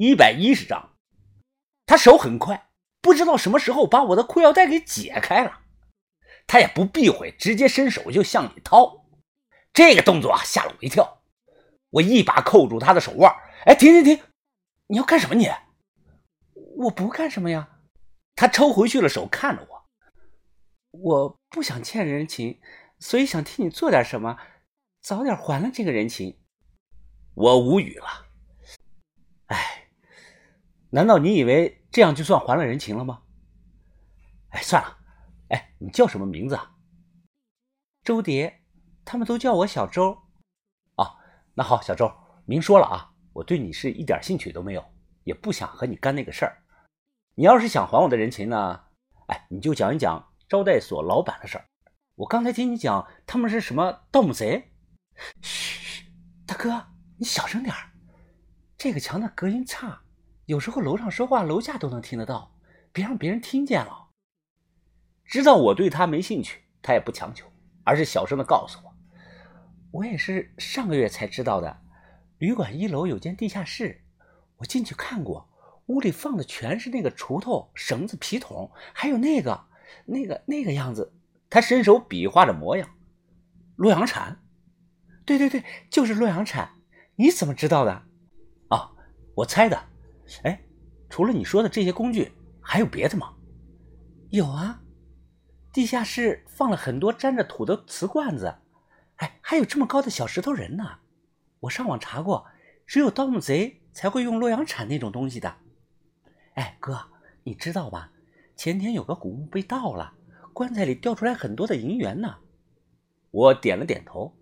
一百一十张。他手很快，不知道什么时候把我的裤腰带给解开了。他也不避讳，直接伸手就向里掏。这个动作啊，吓了我一跳。我一把扣住他的手腕，哎，停停停！你要干什么？你？我不干什么呀。他抽回去了手，看着我。我不想欠人情，所以想替你做点什么，早点还了这个人情。我无语了。哎，难道你以为这样就算还了人情了吗？哎，算了。哎，你叫什么名字啊？周蝶，他们都叫我小周。哦，那好，小周，明说了啊，我对你是一点兴趣都没有，也不想和你干那个事儿。你要是想还我的人情呢，哎，你就讲一讲招待所老板的事儿。我刚才听你讲他们是什么盗墓贼。嘘，大哥，你小声点儿。这个墙的隔音差，有时候楼上说话，楼下都能听得到，别让别人听见了。知道我对他没兴趣，他也不强求，而是小声的告诉我：“我也是上个月才知道的。旅馆一楼有间地下室，我进去看过，屋里放的全是那个锄头、绳子、皮桶，还有那个、那个、那个样子。”他伸手比划着模样，洛阳铲。对对对，就是洛阳铲。你怎么知道的？啊，我猜的。哎，除了你说的这些工具，还有别的吗？有啊。地下室放了很多沾着土的瓷罐子，哎，还有这么高的小石头人呢。我上网查过，只有盗墓贼才会用洛阳铲那种东西的。哎，哥，你知道吧？前天有个古墓被盗了，棺材里掉出来很多的银元呢。我点了点头。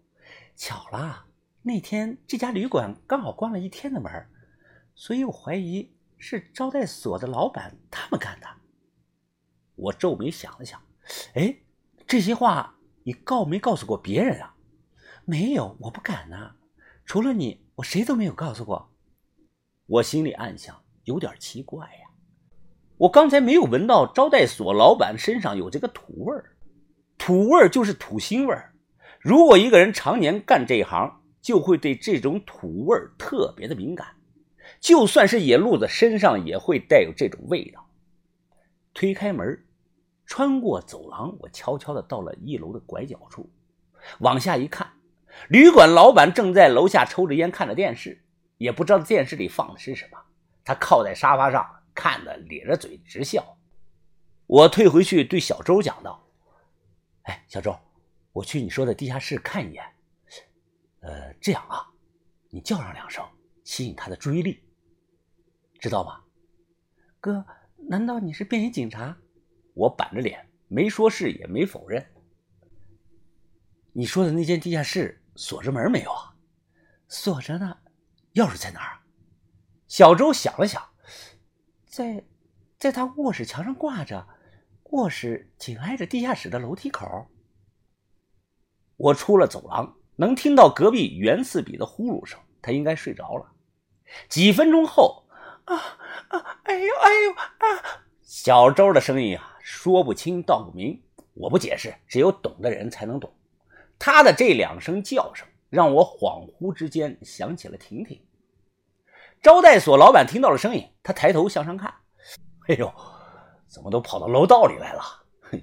巧了，那天这家旅馆刚好关了一天的门，所以我怀疑是招待所的老板他们干的。我皱眉想了想。哎，这些话你告没告诉过别人啊？没有，我不敢呢。除了你，我谁都没有告诉过。我心里暗想，有点奇怪呀。我刚才没有闻到招待所老板身上有这个土味儿，土味儿就是土腥味儿。如果一个人常年干这一行，就会对这种土味儿特别的敏感。就算是野路子，身上也会带有这种味道。推开门。穿过走廊，我悄悄的到了一楼的拐角处，往下一看，旅馆老板正在楼下抽着烟，看着电视，也不知道电视里放的是什么。他靠在沙发上，看得咧着嘴直笑。我退回去对小周讲道：“哎，小周，我去你说的地下室看一眼。呃，这样啊，你叫上两声，吸引他的注意力，知道吗？哥，难道你是便衣警察？”我板着脸，没说是也没否认。你说的那间地下室锁着门没有啊？锁着呢。钥匙在哪儿？小周想了想，在，在他卧室墙上挂着。卧室紧挨着地下室的楼梯口。我出了走廊，能听到隔壁袁四比的呼噜声，他应该睡着了。几分钟后，啊啊！哎呦哎呦啊！小周的声音啊。说不清道不明，我不解释，只有懂的人才能懂。他的这两声叫声让我恍惚之间想起了婷婷。招待所老板听到了声音，他抬头向上看，哎呦，怎么都跑到楼道里来了？哼，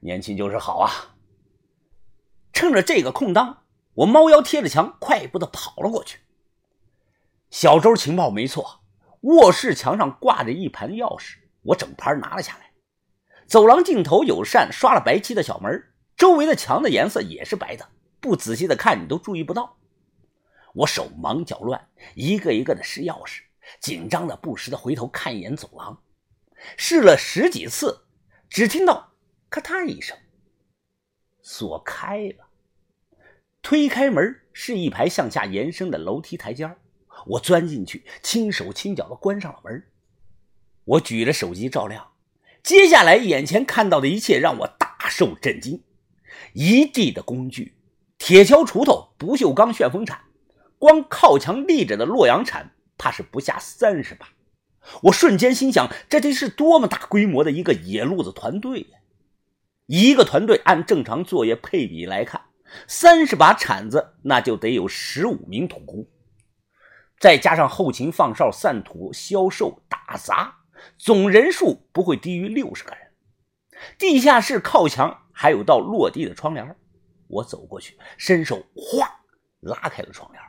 年轻就是好啊！趁着这个空当，我猫腰贴着墙，快步的跑了过去。小周情报没错，卧室墙上挂着一盘钥匙，我整盘拿了下来。走廊尽头有扇刷了白漆的小门，周围的墙的颜色也是白的，不仔细的看你都注意不到。我手忙脚乱，一个一个的试钥匙，紧张的不时的回头看一眼走廊，试了十几次，只听到咔嗒一声，锁开了。推开门是一排向下延伸的楼梯台阶我钻进去，轻手轻脚的关上了门。我举着手机照亮。接下来，眼前看到的一切让我大受震惊：一地的工具，铁锹、锄头、不锈钢旋风铲，光靠墙立着的洛阳铲，怕是不下三十把。我瞬间心想，这得是多么大规模的一个野路子团队呀！一个团队按正常作业配比来看，三十把铲子那就得有十五名土工。再加上后勤放哨、散土、销售、打杂，总人数不会低于六十个人。地下室靠墙还有道落地的窗帘，我走过去，伸手哗拉开了窗帘。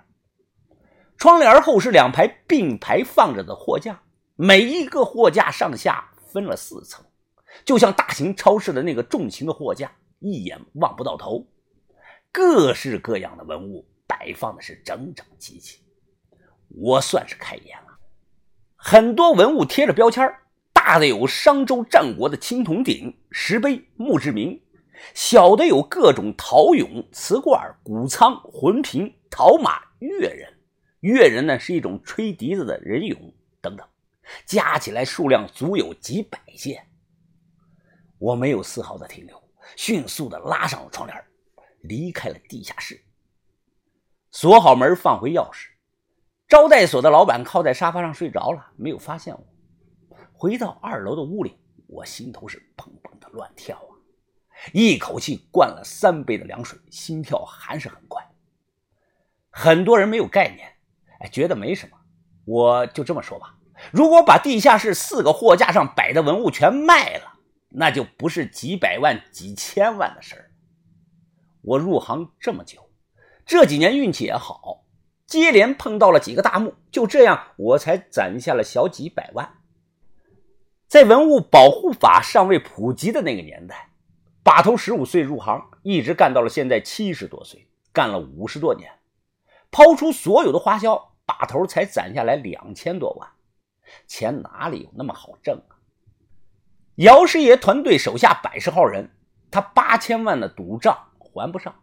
窗帘后是两排并排放着的货架，每一个货架上下分了四层，就像大型超市的那个重型的货架，一眼望不到头。各式各样的文物摆放的是整整齐齐，我算是开眼了。很多文物贴着标签大的有商周战国的青铜鼎、石碑、墓志铭；小的有各种陶俑、瓷罐、谷仓、魂瓶、陶马、乐人。乐人呢是一种吹笛子的人俑等等，加起来数量足有几百件。我没有丝毫的停留，迅速的拉上了窗帘，离开了地下室，锁好门，放回钥匙。招待所的老板靠在沙发上睡着了，没有发现我。回到二楼的屋里，我心头是砰砰的乱跳啊！一口气灌了三杯的凉水，心跳还是很快。很多人没有概念。哎，觉得没什么，我就这么说吧。如果把地下室四个货架上摆的文物全卖了，那就不是几百万、几千万的事儿。我入行这么久，这几年运气也好，接连碰到了几个大墓，就这样我才攒下了小几百万。在文物保护法尚未普及的那个年代，把头十五岁入行，一直干到了现在七十多岁，干了五十多年。抛出所有的花销，把头才攒下来两千多万，钱哪里有那么好挣啊？姚师爷团队手下百十号人，他八千万的赌账还不上，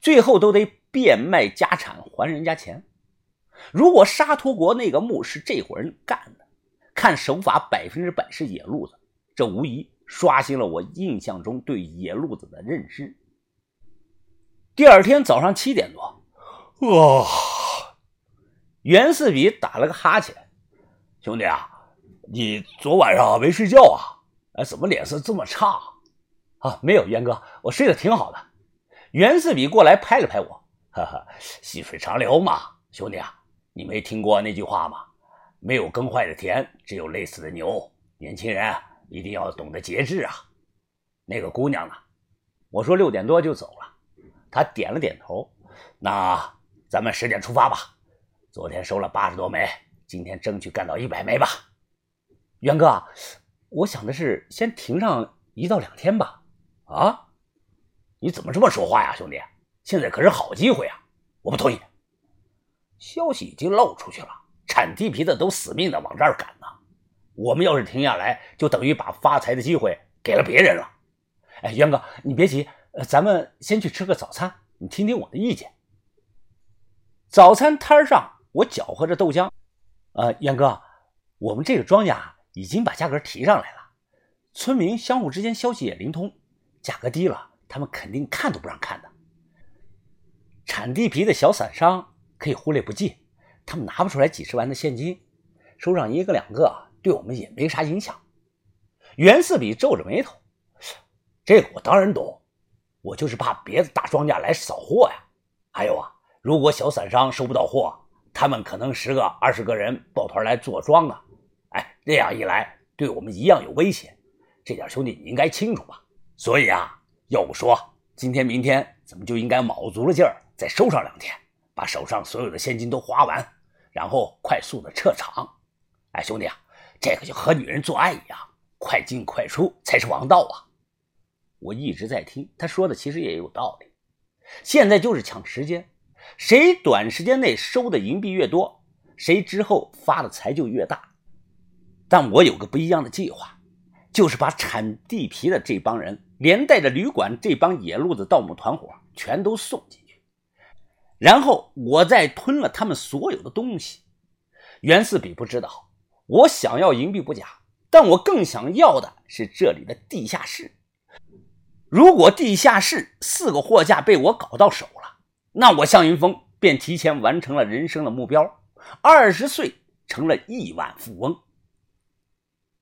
最后都得变卖家产还人家钱。如果沙陀国那个墓是这伙人干的，看手法百分之百是野路子，这无疑刷新了我印象中对野路子的认知。第二天早上七点多。哇！袁四比打了个哈欠，兄弟啊，你昨晚上没睡觉啊？哎，怎么脸色这么差？啊，没有，袁哥，我睡得挺好的。袁四比过来拍了拍我，哈哈，细水长流嘛，兄弟啊，你没听过那句话吗？没有耕坏的田，只有累死的牛。年轻人一定要懂得节制啊。那个姑娘呢？我说六点多就走了，她点了点头。那。咱们十点出发吧。昨天收了八十多枚，今天争取干到一百枚吧。袁哥，我想的是先停上一到两天吧。啊？你怎么这么说话呀，兄弟？现在可是好机会啊！我不同意。消息已经漏出去了，产地皮的都死命的往这儿赶呢。我们要是停下来，就等于把发财的机会给了别人了。哎，袁哥，你别急，咱们先去吃个早餐，你听听我的意见。早餐摊上，我搅和着豆浆。呃，杨哥，我们这个庄稼已经把价格提上来了，村民相互之间消息也灵通，价格低了，他们肯定看都不让看的。产地皮的小散商可以忽略不计，他们拿不出来几十万的现金，收上一个两个，对我们也没啥影响。袁四比皱着眉头，这个我当然懂，我就是怕别的大庄家来扫货呀。还有啊。如果小散商收不到货，他们可能十个、二十个人抱团来坐庄啊！哎，这样一来，对我们一样有危险。这点兄弟你应该清楚吧？所以啊，要不说今天、明天咱们就应该卯足了劲儿，再收上两天，把手上所有的现金都花完，然后快速的撤场。哎，兄弟啊，这个就和女人做爱一样，快进快出才是王道啊！我一直在听他说的，其实也有道理。现在就是抢时间。谁短时间内收的银币越多，谁之后发的财就越大。但我有个不一样的计划，就是把产地皮的这帮人，连带着旅馆这帮野路子盗墓团伙，全都送进去，然后我再吞了他们所有的东西。袁四比不知道，我想要银币不假，但我更想要的是这里的地下室。如果地下室四个货架被我搞到手了，那我向云峰便提前完成了人生的目标，二十岁成了亿万富翁。